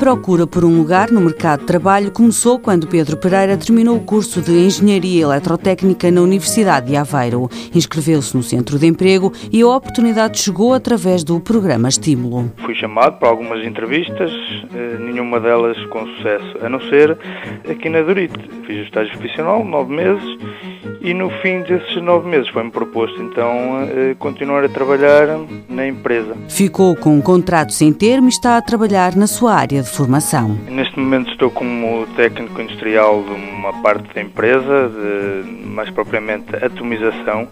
procura por um lugar no mercado de trabalho começou quando Pedro Pereira terminou o curso de Engenharia Eletrotécnica na Universidade de Aveiro. Inscreveu-se no Centro de Emprego e a oportunidade chegou através do programa Estímulo. Fui chamado para algumas entrevistas, eh, nenhuma delas com sucesso, a não ser aqui na Dorite. Fiz o estágio profissional, nove meses, e no fim desses nove meses foi-me proposto então eh, continuar a trabalhar na empresa. Ficou com um contrato sem termo e está a trabalhar na sua área de formação. Neste momento estou como técnico industrial de uma parte da empresa, de, mais propriamente atomização.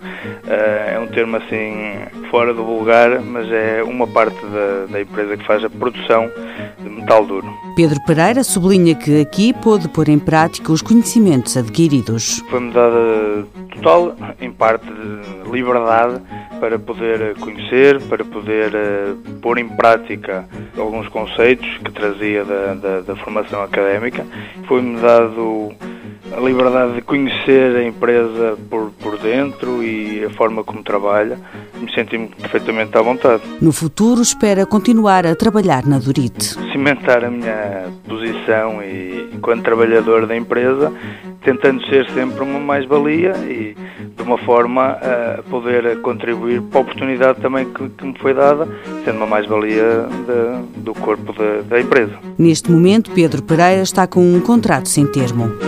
Eh, é um termo assim fora do vulgar, mas é uma parte da, da empresa que faz a produção de metal duro. Pedro Pereira sublinha que aqui pôde pôr em prática os conhecimentos adquiridos. Foi-me dada total, em parte, de liberdade para poder conhecer, para poder uh, pôr em prática alguns conceitos que trazia da, da, da formação académica. Foi-me dado a liberdade de conhecer a empresa por, por dentro e a forma como trabalha, me senti perfeitamente à vontade. No futuro, espera continuar a trabalhar na Durite. Cimentar a minha posição e, enquanto trabalhador da empresa, tentando ser sempre uma mais-valia e de uma forma a poder contribuir para a oportunidade também que, que me foi dada, sendo uma mais-valia do corpo da, da empresa. Neste momento, Pedro Pereira está com um contrato sem termo.